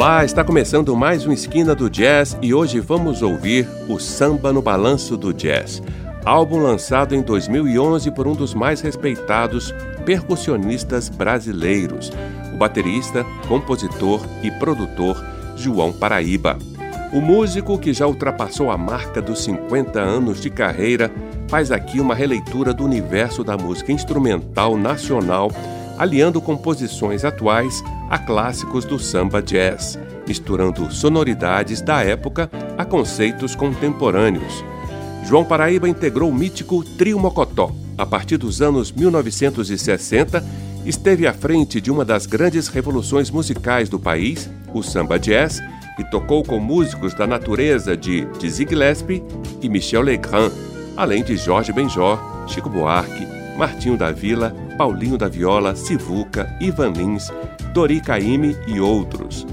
Olá, está começando mais um Esquina do Jazz e hoje vamos ouvir o Samba no Balanço do Jazz, álbum lançado em 2011 por um dos mais respeitados percussionistas brasileiros, o baterista, compositor e produtor João Paraíba. O músico, que já ultrapassou a marca dos 50 anos de carreira, faz aqui uma releitura do universo da música instrumental nacional aliando composições atuais a clássicos do samba jazz, misturando sonoridades da época a conceitos contemporâneos. João Paraíba integrou o mítico Trio Mocotó. A partir dos anos 1960, esteve à frente de uma das grandes revoluções musicais do país, o samba jazz, e tocou com músicos da natureza de Dizzy Gillespie e Michel Legrand, além de Jorge Benjor, Chico Buarque, Martinho da Vila Paulinho da Viola, Sivuca, Ivan Lins, Dori Caymmi e outros.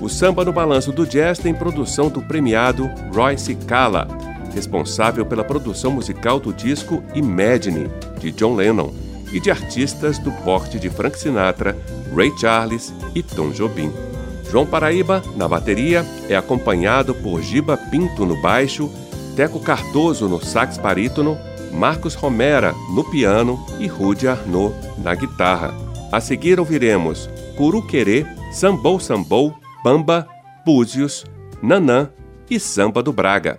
O Samba no Balanço do Jazz tem produção do premiado Royce Kala, responsável pela produção musical do disco Imagine, de John Lennon, e de artistas do porte de Frank Sinatra, Ray Charles e Tom Jobim. João Paraíba, na bateria, é acompanhado por Giba Pinto no baixo, Teco Cardoso no sax barítono Marcos Romera no piano e Rudy Arnaud na guitarra. A seguir ouviremos Curuquerê, Sambou Sambou, Bamba, Búzios, Nanã e Samba do Braga.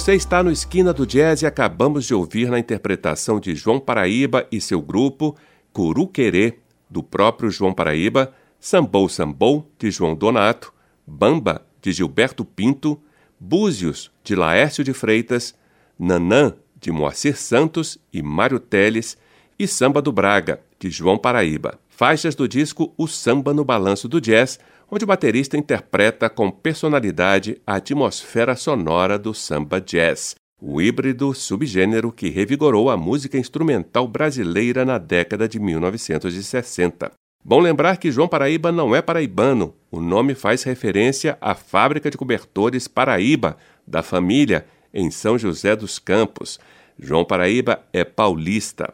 Você está no Esquina do Jazz e acabamos de ouvir na interpretação de João Paraíba e seu grupo Curuquerê, do próprio João Paraíba, Sambou Sambou, de João Donato, Bamba, de Gilberto Pinto, Búzios, de Laércio de Freitas, Nanã, de Moacir Santos e Mário Teles, e Samba do Braga, de João Paraíba. Faixas do disco O Samba no Balanço do Jazz, onde o baterista interpreta com personalidade a atmosfera sonora do samba jazz, o híbrido subgênero que revigorou a música instrumental brasileira na década de 1960. Bom lembrar que João Paraíba não é paraibano. O nome faz referência à fábrica de cobertores Paraíba, da família, em São José dos Campos. João Paraíba é paulista.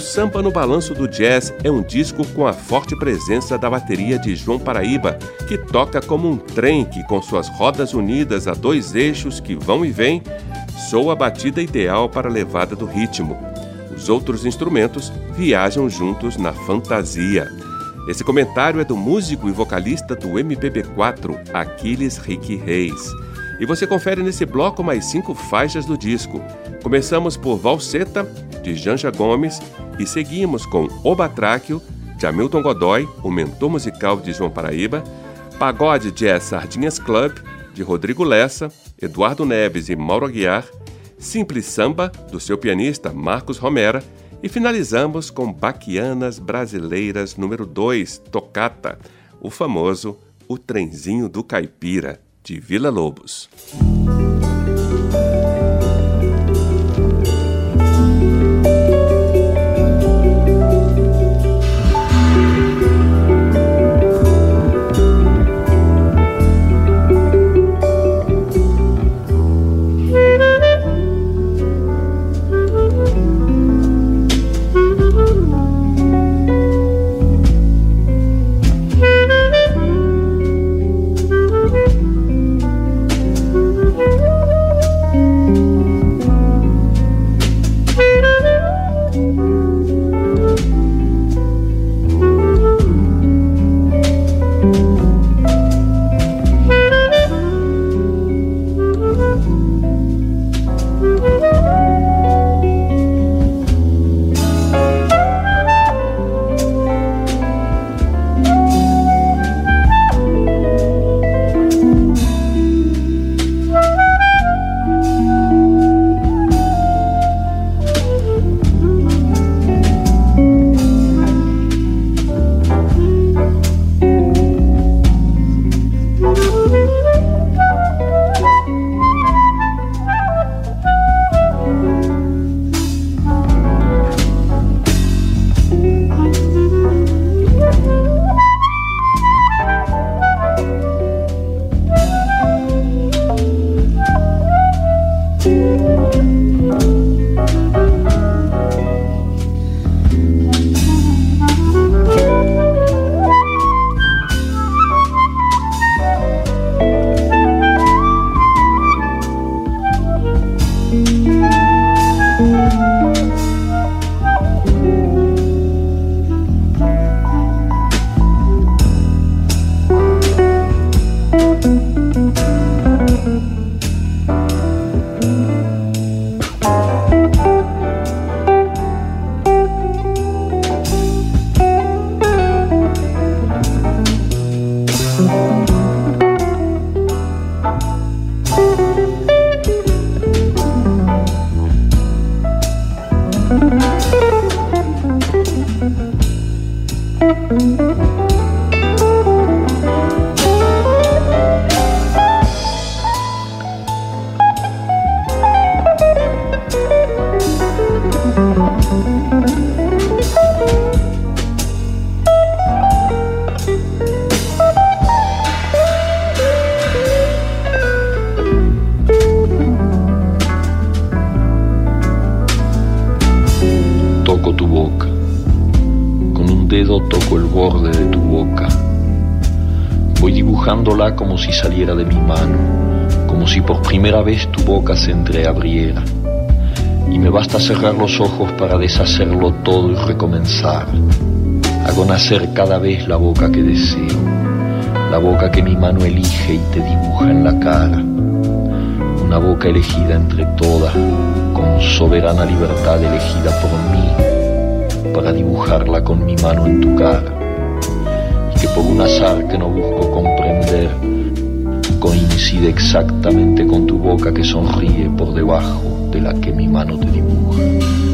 O Sampa no Balanço do Jazz é um disco com a forte presença da bateria de João Paraíba, que toca como um trem que, com suas rodas unidas a dois eixos que vão e vêm, soa a batida ideal para a levada do ritmo. Os outros instrumentos viajam juntos na fantasia. Esse comentário é do músico e vocalista do MPB4, Aquiles Rick Reis. E você confere nesse bloco mais cinco faixas do disco. Começamos por Valseta, de Janja Gomes, e seguimos com O Batráquio, de Hamilton Godoy, o mentor musical de João Paraíba, Pagode Jazz Sardinhas Club, de Rodrigo Lessa, Eduardo Neves e Mauro Aguiar, Simples Samba, do seu pianista Marcos Romera, e finalizamos com Baquianas Brasileiras número 2, Tocata, o famoso O Trenzinho do Caipira, de Vila Lobos. Primera vez tu boca se entreabriera. y me basta cerrar los ojos para deshacerlo todo y recomenzar. Hago nacer cada vez la boca que deseo, la boca que mi mano elige y te dibuja en la cara, una boca elegida entre todas, con soberana libertad elegida por mí, para dibujarla con mi mano en tu cara, y que por un azar que no busco comprender, coincide exactamente con tu boca que sonríe por debajo de la que mi mano te dibuja.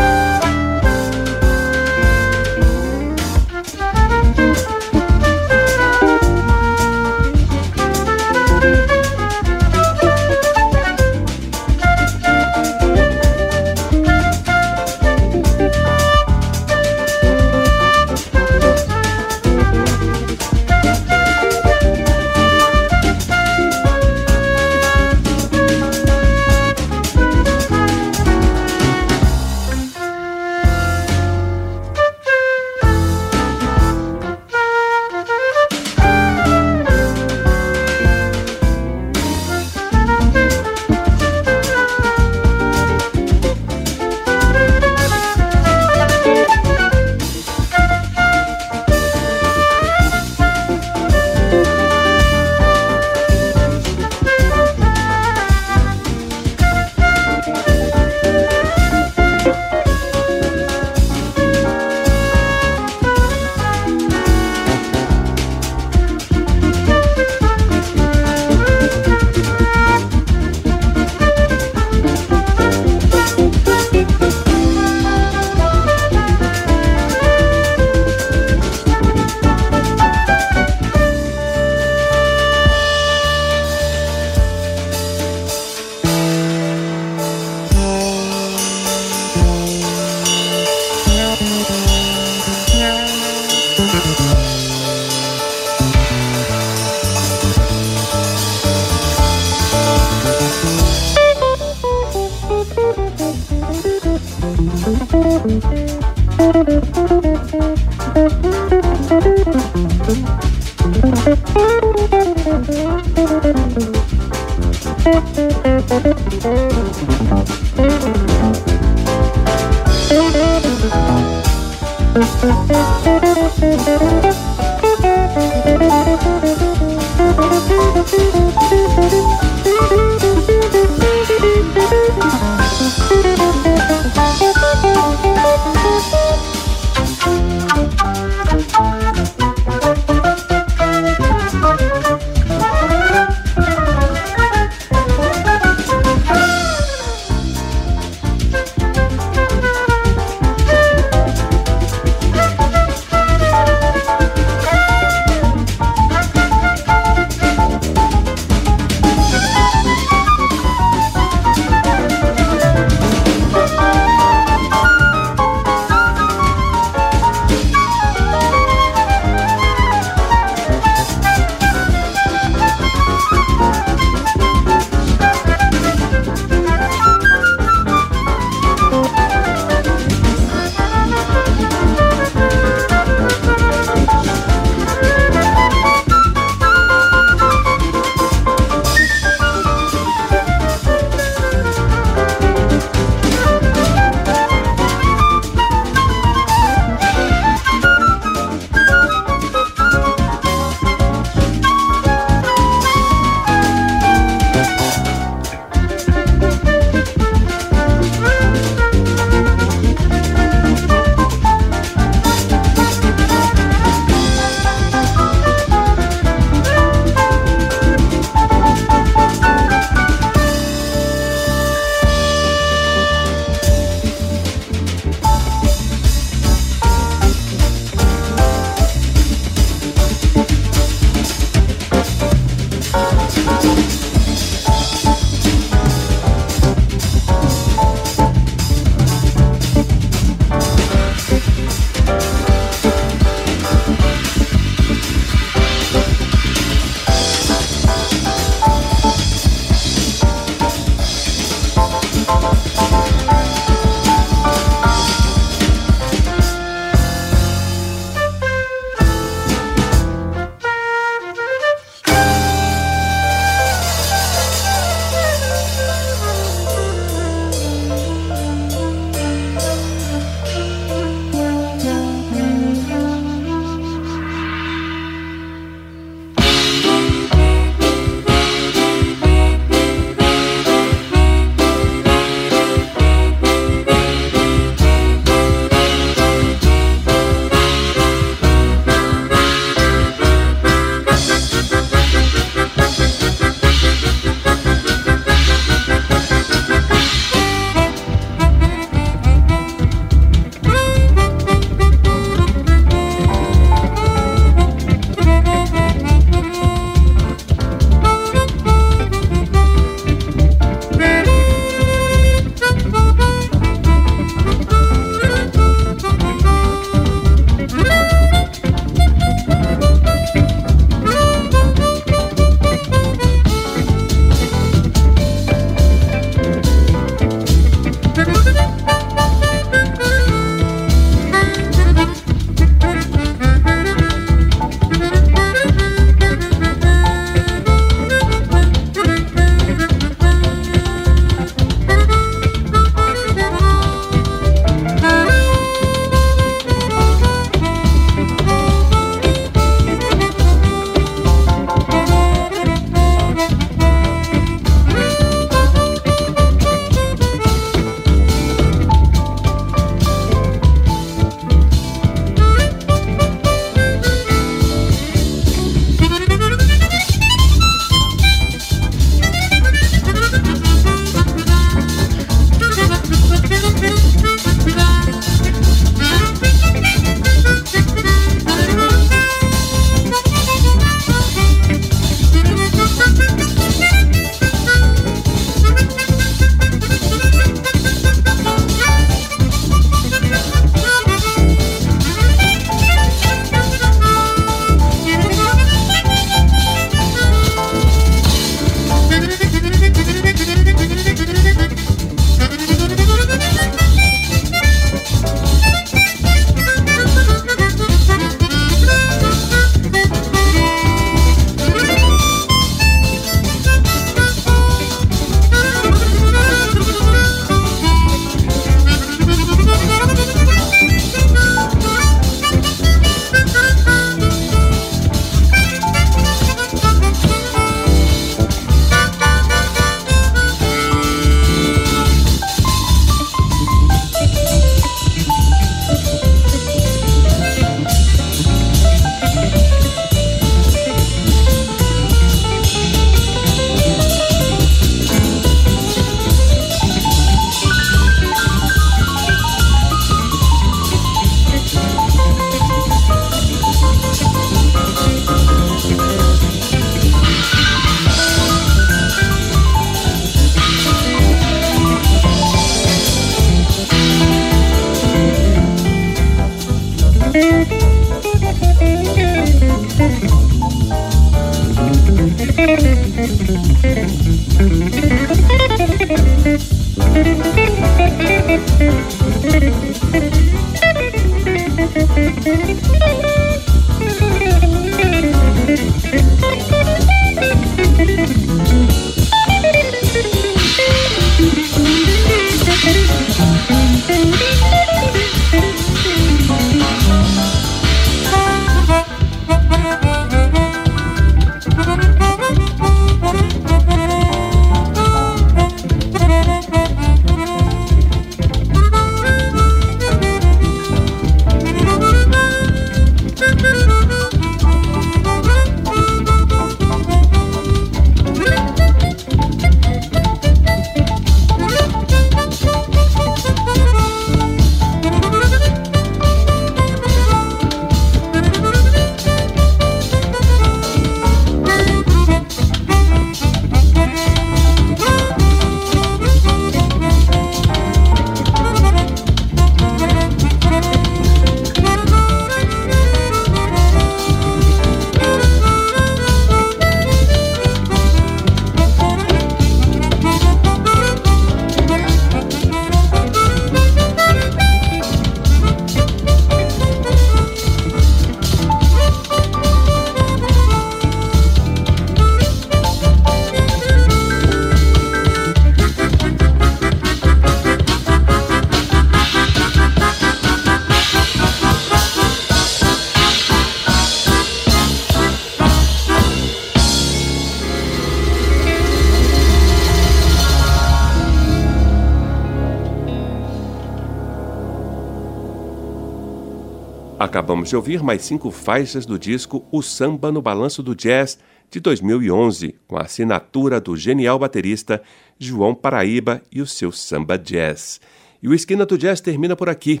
Acabamos de ouvir mais cinco faixas do disco O Samba no Balanço do Jazz de 2011, com a assinatura do genial baterista João Paraíba e o seu samba jazz. E o Esquina do Jazz termina por aqui.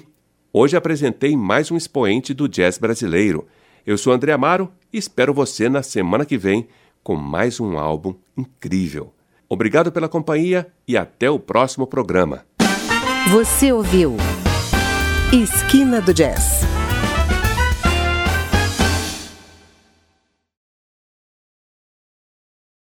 Hoje apresentei mais um expoente do jazz brasileiro. Eu sou André Amaro e espero você na semana que vem com mais um álbum incrível. Obrigado pela companhia e até o próximo programa. Você ouviu Esquina do Jazz